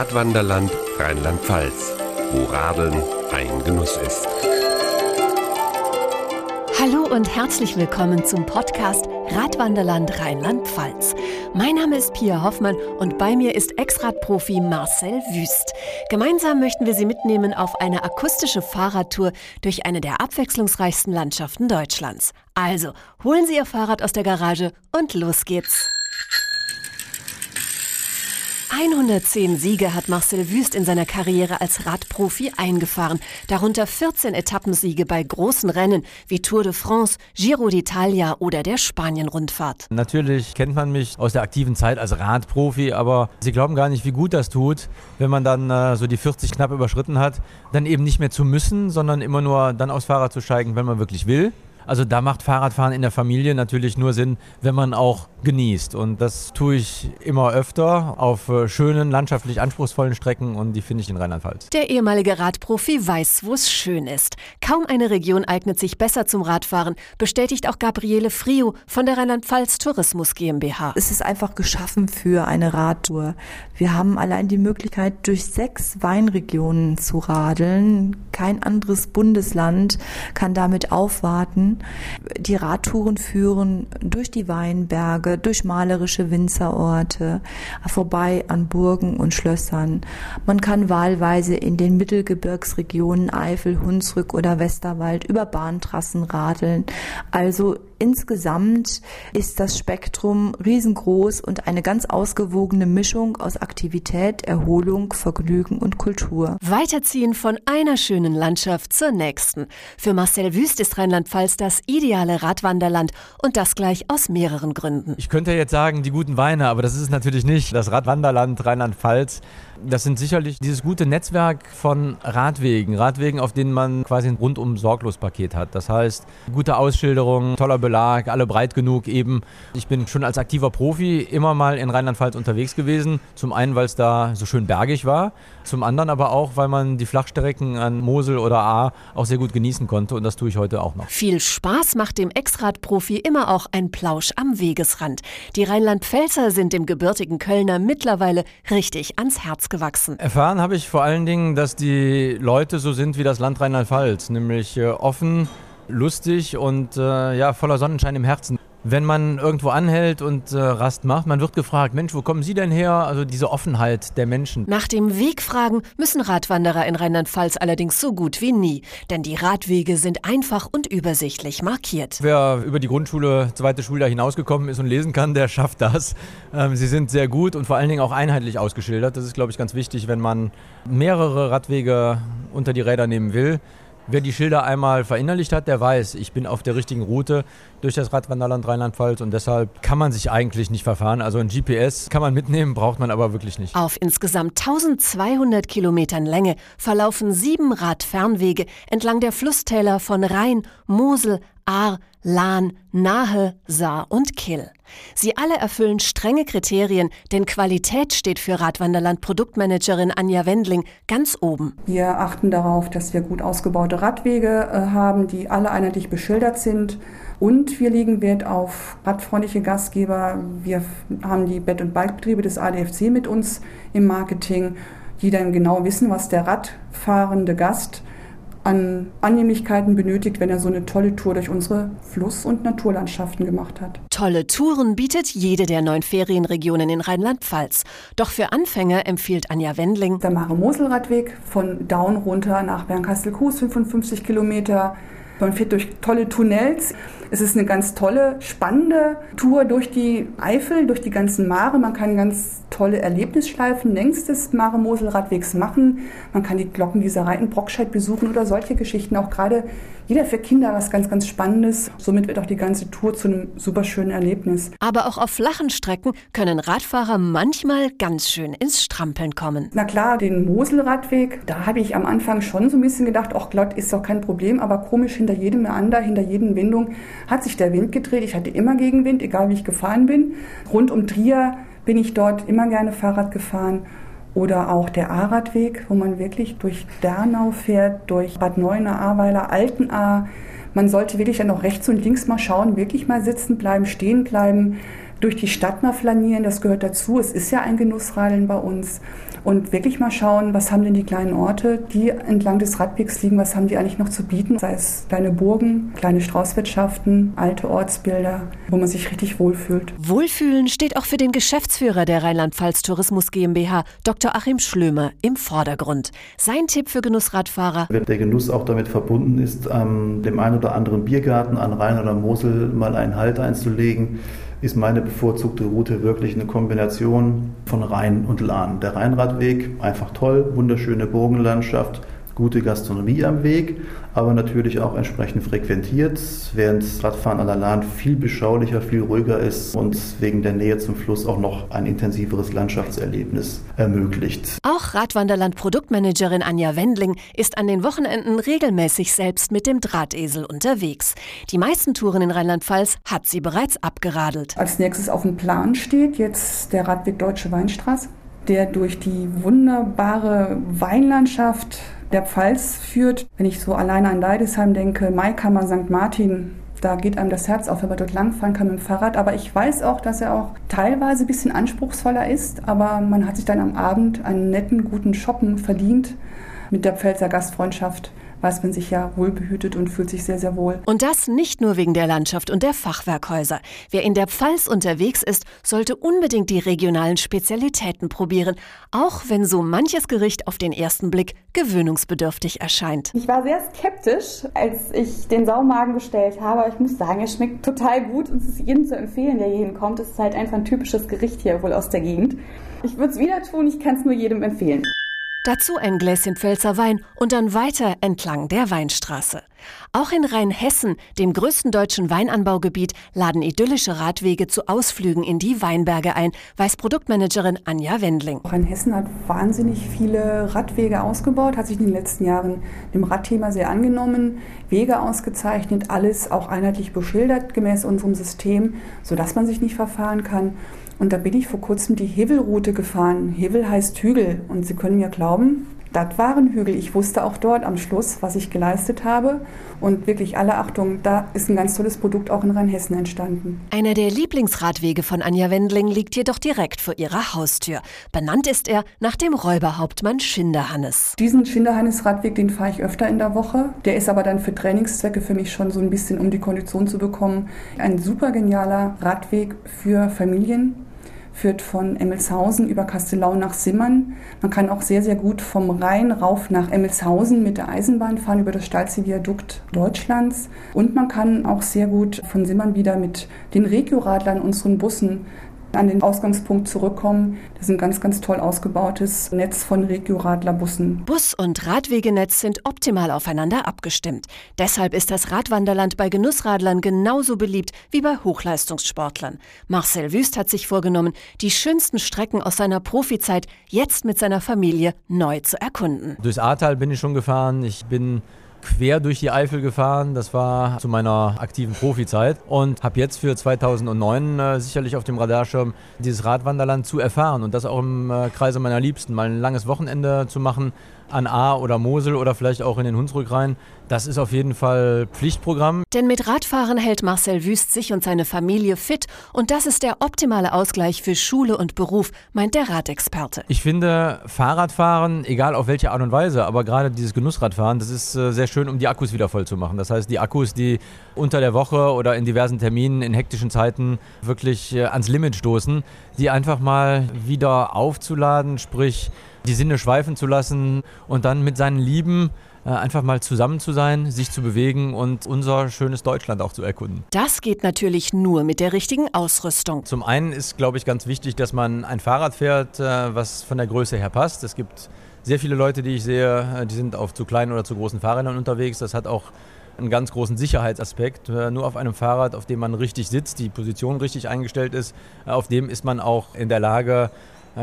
Radwanderland Rheinland-Pfalz, wo Radeln ein Genuss ist. Hallo und herzlich willkommen zum Podcast Radwanderland Rheinland-Pfalz. Mein Name ist Pia Hoffmann und bei mir ist Ex-Radprofi Marcel Wüst. Gemeinsam möchten wir Sie mitnehmen auf eine akustische Fahrradtour durch eine der abwechslungsreichsten Landschaften Deutschlands. Also, holen Sie Ihr Fahrrad aus der Garage und los geht's. 110 Siege hat Marcel Wüst in seiner Karriere als Radprofi eingefahren, darunter 14 Etappensiege bei großen Rennen wie Tour de France, Giro d'Italia oder der Spanien-Rundfahrt. Natürlich kennt man mich aus der aktiven Zeit als Radprofi, aber Sie glauben gar nicht, wie gut das tut, wenn man dann äh, so die 40 knapp überschritten hat, dann eben nicht mehr zu müssen, sondern immer nur dann aufs Fahrrad zu steigen, wenn man wirklich will. Also da macht Fahrradfahren in der Familie natürlich nur Sinn, wenn man auch genießt. Und das tue ich immer öfter auf äh, schönen, landschaftlich anspruchsvollen Strecken und die finde ich in Rheinland-Pfalz. Der ehemalige Radprofi weiß, wo es schön ist. Kaum eine Region eignet sich besser zum Radfahren, bestätigt auch Gabriele Frio von der Rheinland-Pfalz Tourismus GmbH. Es ist einfach geschaffen für eine Radtour. Wir haben allein die Möglichkeit, durch sechs Weinregionen zu radeln. Kein anderes Bundesland kann damit aufwarten. Die Radtouren führen durch die Weinberge, Berge, durch malerische Winzerorte, vorbei an Burgen und Schlössern. Man kann wahlweise in den Mittelgebirgsregionen Eifel, Hunsrück oder Westerwald über Bahntrassen radeln. Also insgesamt ist das Spektrum riesengroß und eine ganz ausgewogene Mischung aus Aktivität, Erholung, Vergnügen und Kultur. Weiterziehen von einer schönen Landschaft zur nächsten. Für Marcel Wüst ist Rheinland-Pfalz das ideale Radwanderland und das gleich aus mehreren Gründen. Ich könnte jetzt sagen, die guten Weine, aber das ist es natürlich nicht. Das Radwanderland Rheinland-Pfalz, das sind sicherlich dieses gute Netzwerk von Radwegen. Radwegen, auf denen man quasi ein rundum sorglos Paket hat. Das heißt, gute Ausschilderung, toller Belag, alle breit genug eben. Ich bin schon als aktiver Profi immer mal in Rheinland-Pfalz unterwegs gewesen. Zum einen, weil es da so schön bergig war. Zum anderen aber auch, weil man die Flachstrecken an Mosel oder A auch sehr gut genießen konnte. Und das tue ich heute auch noch. Viel Spaß macht dem Ex-Rad-Profi immer auch ein Plausch am Wegesrand. Die Rheinland-Pfälzer sind dem gebürtigen Kölner mittlerweile richtig ans Herz gewachsen. Erfahren habe ich vor allen Dingen, dass die Leute so sind wie das Land Rheinland-Pfalz, nämlich äh, offen, lustig und äh, ja, voller Sonnenschein im Herzen wenn man irgendwo anhält und äh, Rast macht, man wird gefragt, Mensch, wo kommen Sie denn her? Also diese Offenheit der Menschen. Nach dem Wegfragen müssen Radwanderer in Rheinland-Pfalz allerdings so gut wie nie, denn die Radwege sind einfach und übersichtlich markiert. Wer über die Grundschule, zweite Schuljahr hinausgekommen ist und lesen kann, der schafft das. Ähm, sie sind sehr gut und vor allen Dingen auch einheitlich ausgeschildert. Das ist, glaube ich, ganz wichtig, wenn man mehrere Radwege unter die Räder nehmen will. Wer die Schilder einmal verinnerlicht hat, der weiß, ich bin auf der richtigen Route durch das Radwanderland Rheinland-Pfalz und deshalb kann man sich eigentlich nicht verfahren. Also ein GPS kann man mitnehmen, braucht man aber wirklich nicht. Auf insgesamt 1200 Kilometern Länge verlaufen sieben Radfernwege entlang der Flusstäler von Rhein, Mosel, Ahr, Lahn, Nahe, Saar und Kill. Sie alle erfüllen strenge Kriterien, denn Qualität steht für Radwanderland Produktmanagerin Anja Wendling ganz oben. Wir achten darauf, dass wir gut ausgebaute Radwege äh, haben, die alle einheitlich beschildert sind. Und wir legen Wert auf radfreundliche Gastgeber. Wir haben die Bett- und Bikebetriebe des ADFC mit uns im Marketing, die dann genau wissen, was der radfahrende Gast an Annehmlichkeiten benötigt, wenn er so eine tolle Tour durch unsere Fluss- und Naturlandschaften gemacht hat. Tolle Touren bietet jede der neun Ferienregionen in Rheinland-Pfalz. Doch für Anfänger empfiehlt Anja Wendling der Mare-Mosel-Radweg von Daun runter nach Bernkastel-Kues, 55 Kilometer. Man fährt durch tolle Tunnels. Es ist eine ganz tolle, spannende Tour durch die Eifel, durch die ganzen Mare. Man kann ganz tolle Erlebnisschleifen längs des Mare-Mosel-Radwegs machen. Man kann die Glockengießerei in Brockscheid besuchen oder solche Geschichten. Auch gerade jeder für Kinder was ganz, ganz Spannendes. Somit wird auch die ganze Tour zu einem super schönen Erlebnis. Aber auch auf flachen Strecken können Radfahrer manchmal ganz schön ins Strampeln kommen. Na klar, den Moselradweg, da habe ich am Anfang schon so ein bisschen gedacht, auch glatt ist doch kein Problem, aber komisch hinter jedem Meander, hinter jedem Windung hat sich der Wind gedreht. Ich hatte immer Gegenwind, egal wie ich gefahren bin. Rund um Trier bin ich dort immer gerne Fahrrad gefahren. Oder auch der A-Radweg, wo man wirklich durch Dernau fährt, durch Bad Neuenahr, Ahrweiler, Altenahr. Man sollte wirklich dann noch rechts und links mal schauen, wirklich mal sitzen bleiben, stehen bleiben. Durch die Stadt mal flanieren, das gehört dazu. Es ist ja ein Genussradeln bei uns. Und wirklich mal schauen, was haben denn die kleinen Orte, die entlang des Radwegs liegen, was haben die eigentlich noch zu bieten? Sei es kleine Burgen, kleine Straußwirtschaften, alte Ortsbilder, wo man sich richtig wohlfühlt. Wohlfühlen steht auch für den Geschäftsführer der Rheinland-Pfalz Tourismus GmbH, Dr. Achim Schlömer, im Vordergrund. Sein Tipp für Genussradfahrer. Wenn der Genuss auch damit verbunden ist, an dem einen oder anderen Biergarten an Rhein oder Mosel mal einen Halt einzulegen, ist meine bevorzugte Route wirklich eine Kombination von Rhein und Lahn. Der Rheinradweg, einfach toll, wunderschöne Burgenlandschaft, gute Gastronomie am Weg, aber natürlich auch entsprechend frequentiert, während Radfahren an der Lahn viel beschaulicher, viel ruhiger ist und wegen der Nähe zum Fluss auch noch ein intensiveres Landschaftserlebnis ermöglicht. Auch Radwanderland Produktmanagerin Anja Wendling ist an den Wochenenden regelmäßig selbst mit dem Drahtesel unterwegs. Die meisten Touren in Rheinland-Pfalz hat sie bereits abgeradelt. Als nächstes auf dem Plan steht jetzt der Radweg Deutsche Weinstraße, der durch die wunderbare Weinlandschaft der Pfalz führt. Wenn ich so alleine an Leidesheim denke, Maikammer, St. Martin, da geht einem das Herz auf, wenn man dort langfahren kann mit dem Fahrrad. Aber ich weiß auch, dass er auch teilweise ein bisschen anspruchsvoller ist. Aber man hat sich dann am Abend einen netten, guten Shoppen verdient mit der Pfälzer Gastfreundschaft weiß man sich ja wohlbehütet und fühlt sich sehr, sehr wohl. Und das nicht nur wegen der Landschaft und der Fachwerkhäuser. Wer in der Pfalz unterwegs ist, sollte unbedingt die regionalen Spezialitäten probieren, auch wenn so manches Gericht auf den ersten Blick gewöhnungsbedürftig erscheint. Ich war sehr skeptisch, als ich den Saumagen bestellt habe, ich muss sagen, er schmeckt total gut und es ist jedem zu empfehlen, der hier hinkommt. Es ist halt einfach ein typisches Gericht hier wohl aus der Gegend. Ich würde es wieder tun, ich kann es nur jedem empfehlen. Dazu ein Gläschen Pfälzer Wein und dann weiter entlang der Weinstraße. Auch in Rheinhessen, dem größten deutschen Weinanbaugebiet, laden idyllische Radwege zu Ausflügen in die Weinberge ein, weiß Produktmanagerin Anja Wendling. Rheinhessen hat wahnsinnig viele Radwege ausgebaut, hat sich in den letzten Jahren dem Radthema sehr angenommen, Wege ausgezeichnet, alles auch einheitlich beschildert gemäß unserem System, sodass man sich nicht verfahren kann. Und da bin ich vor kurzem die Hevelroute gefahren. Hevel heißt Hügel. Und Sie können mir glauben, das waren Hügel. Ich wusste auch dort am Schluss, was ich geleistet habe. Und wirklich alle Achtung, da ist ein ganz tolles Produkt auch in Rheinhessen entstanden. Einer der Lieblingsradwege von Anja Wendling liegt jedoch direkt vor ihrer Haustür. Benannt ist er nach dem Räuberhauptmann Schinderhannes. Diesen Schinderhannes-Radweg, den fahre ich öfter in der Woche. Der ist aber dann für Trainingszwecke für mich schon so ein bisschen, um die Kondition zu bekommen. Ein super genialer Radweg für Familien führt von Emmelshausen über Kastelau nach Simmern. Man kann auch sehr, sehr gut vom Rhein rauf nach Emmelshausen mit der Eisenbahn fahren über das steilste Viadukt Deutschlands. Und man kann auch sehr gut von Simmern wieder mit den Regioradlern, unseren Bussen, an den Ausgangspunkt zurückkommen. Das ist ein ganz, ganz toll ausgebautes Netz von Regio-Radlerbussen. Bus- und Radwegenetz sind optimal aufeinander abgestimmt. Deshalb ist das Radwanderland bei Genussradlern genauso beliebt wie bei Hochleistungssportlern. Marcel Wüst hat sich vorgenommen, die schönsten Strecken aus seiner Profizeit jetzt mit seiner Familie neu zu erkunden. Durchs Ahrtal bin ich schon gefahren. Ich bin quer durch die Eifel gefahren. Das war zu meiner aktiven Profizeit und habe jetzt für 2009 äh, sicherlich auf dem Radarschirm dieses Radwanderland zu erfahren und das auch im äh, Kreise meiner Liebsten. Mal ein langes Wochenende zu machen an A oder Mosel oder vielleicht auch in den Hunsrück rein. Das ist auf jeden Fall Pflichtprogramm. Denn mit Radfahren hält Marcel Wüst sich und seine Familie fit und das ist der optimale Ausgleich für Schule und Beruf, meint der Radexperte. Ich finde Fahrradfahren, egal auf welche Art und Weise, aber gerade dieses Genussradfahren, das ist äh, sehr schön, um die Akkus wieder voll zu machen. Das heißt, die Akkus, die unter der Woche oder in diversen Terminen in hektischen Zeiten wirklich äh, ans Limit stoßen, die einfach mal wieder aufzuladen, sprich die Sinne schweifen zu lassen und dann mit seinen Lieben äh, einfach mal zusammen zu sein, sich zu bewegen und unser schönes Deutschland auch zu erkunden. Das geht natürlich nur mit der richtigen Ausrüstung. Zum einen ist, glaube ich, ganz wichtig, dass man ein Fahrrad fährt, äh, was von der Größe her passt. Es gibt sehr viele Leute, die ich sehe, äh, die sind auf zu kleinen oder zu großen Fahrrädern unterwegs. Das hat auch einen ganz großen Sicherheitsaspekt. Nur auf einem Fahrrad, auf dem man richtig sitzt, die Position richtig eingestellt ist, auf dem ist man auch in der Lage,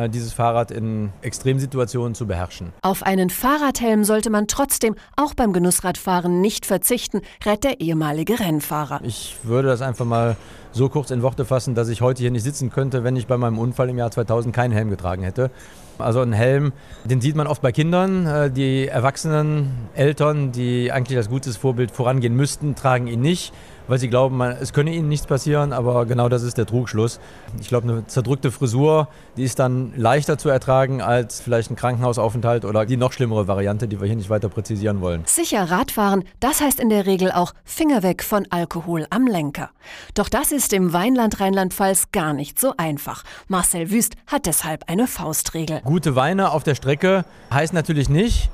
dieses Fahrrad in Extremsituationen zu beherrschen. Auf einen Fahrradhelm sollte man trotzdem auch beim Genussradfahren nicht verzichten, rät der ehemalige Rennfahrer. Ich würde das einfach mal so kurz in Worte fassen, dass ich heute hier nicht sitzen könnte, wenn ich bei meinem Unfall im Jahr 2000 keinen Helm getragen hätte. Also ein Helm, den sieht man oft bei Kindern. Äh, die erwachsenen Eltern, die eigentlich als gutes Vorbild vorangehen müssten, tragen ihn nicht weil sie glauben, es könne ihnen nichts passieren, aber genau das ist der Trugschluss. Ich glaube, eine zerdrückte Frisur, die ist dann leichter zu ertragen als vielleicht ein Krankenhausaufenthalt oder die noch schlimmere Variante, die wir hier nicht weiter präzisieren wollen. Sicher Radfahren, das heißt in der Regel auch Finger weg von Alkohol am Lenker. Doch das ist im Weinland Rheinland-Pfalz gar nicht so einfach. Marcel Wüst hat deshalb eine Faustregel. Gute Weine auf der Strecke heißt natürlich nicht,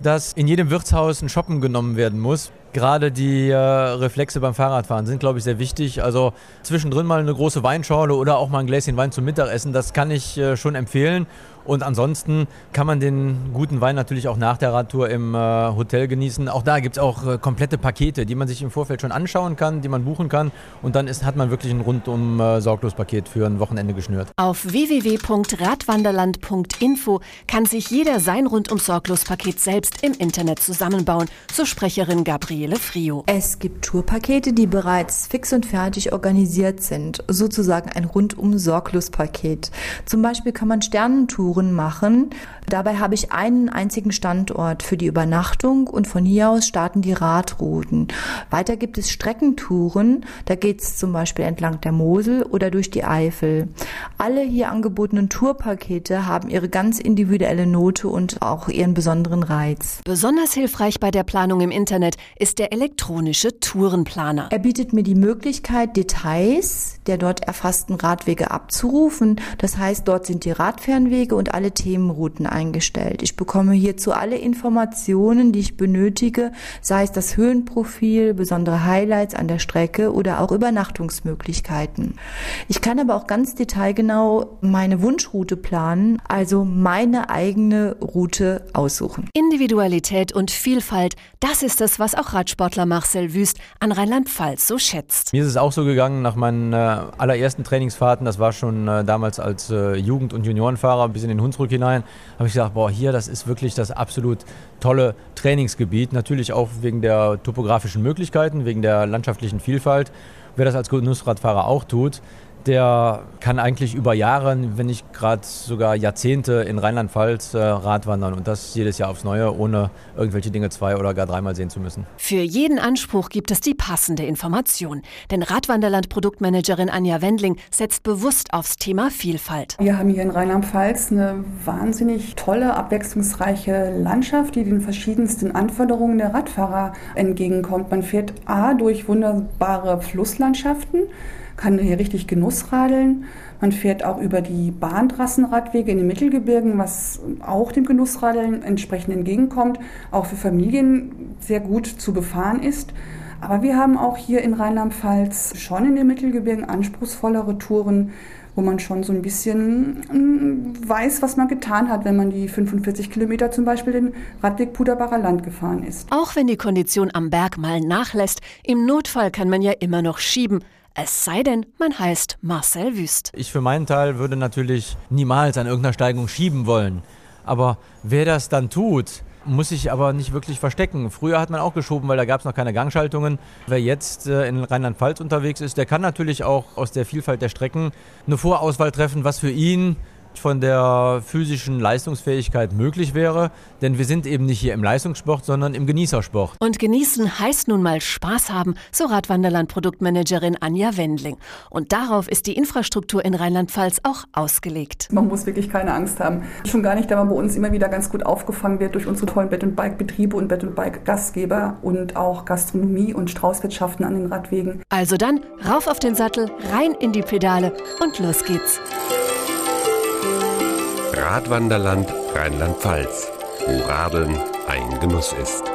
dass in jedem Wirtshaus ein Shoppen genommen werden muss. Gerade die äh, Reflexe beim Fahrradfahren sind, glaube ich, sehr wichtig. Also zwischendrin mal eine große Weinschorle oder auch mal ein Gläschen Wein zum Mittagessen, das kann ich äh, schon empfehlen. Und ansonsten kann man den guten Wein natürlich auch nach der Radtour im äh, Hotel genießen. Auch da gibt es auch äh, komplette Pakete, die man sich im Vorfeld schon anschauen kann, die man buchen kann. Und dann ist, hat man wirklich ein rundum äh, sorglos Paket für ein Wochenende geschnürt. Auf www.radwanderland.info kann sich jeder sein rundum sorglos Paket selbst im Internet zusammenbauen, so Sprecherin Gabriele Frio. Es gibt Tourpakete, die bereits fix und fertig organisiert sind, sozusagen ein rundum sorglos Paket. Zum Beispiel kann man Sternentouren Touren machen. Dabei habe ich einen einzigen Standort für die Übernachtung und von hier aus starten die Radrouten. Weiter gibt es Streckentouren, da geht es zum Beispiel entlang der Mosel oder durch die Eifel. Alle hier angebotenen Tourpakete haben ihre ganz individuelle Note und auch ihren besonderen Reiz. Besonders hilfreich bei der Planung im Internet ist der elektronische Tourenplaner. Er bietet mir die Möglichkeit, Details der dort erfassten Radwege abzurufen. Das heißt, dort sind die Radfernwege und alle Themenrouten eingestellt. Ich bekomme hierzu alle Informationen, die ich benötige, sei es das Höhenprofil, besondere Highlights an der Strecke oder auch Übernachtungsmöglichkeiten. Ich kann aber auch ganz detailgenau meine Wunschroute planen, also meine eigene Route aussuchen. Individualität und Vielfalt, das ist es, was auch Radsportler Marcel Wüst an Rheinland-Pfalz so schätzt. Mir ist es auch so gegangen nach meinen äh, allerersten Trainingsfahrten, das war schon äh, damals als äh, Jugend- und Juniorenfahrer bis in den Hunsrück hinein, habe ich gesagt, boah, hier, das ist wirklich das absolut tolle Trainingsgebiet. Natürlich auch wegen der topografischen Möglichkeiten, wegen der landschaftlichen Vielfalt. Wer das als Genussradfahrer auch tut, der kann eigentlich über Jahre, wenn nicht gerade sogar Jahrzehnte in Rheinland-Pfalz äh, Radwandern und das jedes Jahr aufs Neue, ohne irgendwelche Dinge zwei oder gar dreimal sehen zu müssen. Für jeden Anspruch gibt es die passende Information. Denn Radwanderland-Produktmanagerin Anja Wendling setzt bewusst aufs Thema Vielfalt. Wir haben hier in Rheinland-Pfalz eine wahnsinnig tolle, abwechslungsreiche Landschaft, die den verschiedensten Anforderungen der Radfahrer entgegenkommt. Man fährt A durch wunderbare Flusslandschaften kann hier richtig Genussradeln. Man fährt auch über die Bahntrassenradwege in den Mittelgebirgen, was auch dem Genussradeln entsprechend entgegenkommt, auch für Familien sehr gut zu befahren ist. Aber wir haben auch hier in Rheinland-Pfalz schon in den Mittelgebirgen anspruchsvollere Touren, wo man schon so ein bisschen mm, weiß, was man getan hat, wenn man die 45 Kilometer zum Beispiel den Radweg Puderbacher Land gefahren ist. Auch wenn die Kondition am Berg mal nachlässt, im Notfall kann man ja immer noch schieben. Es sei denn, man heißt Marcel Wüst. Ich für meinen Teil würde natürlich niemals an irgendeiner Steigung schieben wollen. Aber wer das dann tut, muss sich aber nicht wirklich verstecken. Früher hat man auch geschoben, weil da gab es noch keine Gangschaltungen. Wer jetzt äh, in Rheinland-Pfalz unterwegs ist, der kann natürlich auch aus der Vielfalt der Strecken eine Vorauswahl treffen, was für ihn von der physischen Leistungsfähigkeit möglich wäre, denn wir sind eben nicht hier im Leistungssport, sondern im Genießersport. Und genießen heißt nun mal Spaß haben, so Radwanderland Produktmanagerin Anja Wendling. Und darauf ist die Infrastruktur in Rheinland-Pfalz auch ausgelegt. Man muss wirklich keine Angst haben. Schon gar nicht, da man bei uns immer wieder ganz gut aufgefangen wird durch unsere tollen Bett- und Bike-Betriebe und Bett- und Bike-Gastgeber und auch Gastronomie und Straußwirtschaften an den Radwegen. Also dann rauf auf den Sattel, rein in die Pedale und los geht's. Radwanderland Rheinland-Pfalz, wo Radeln ein Genuss ist.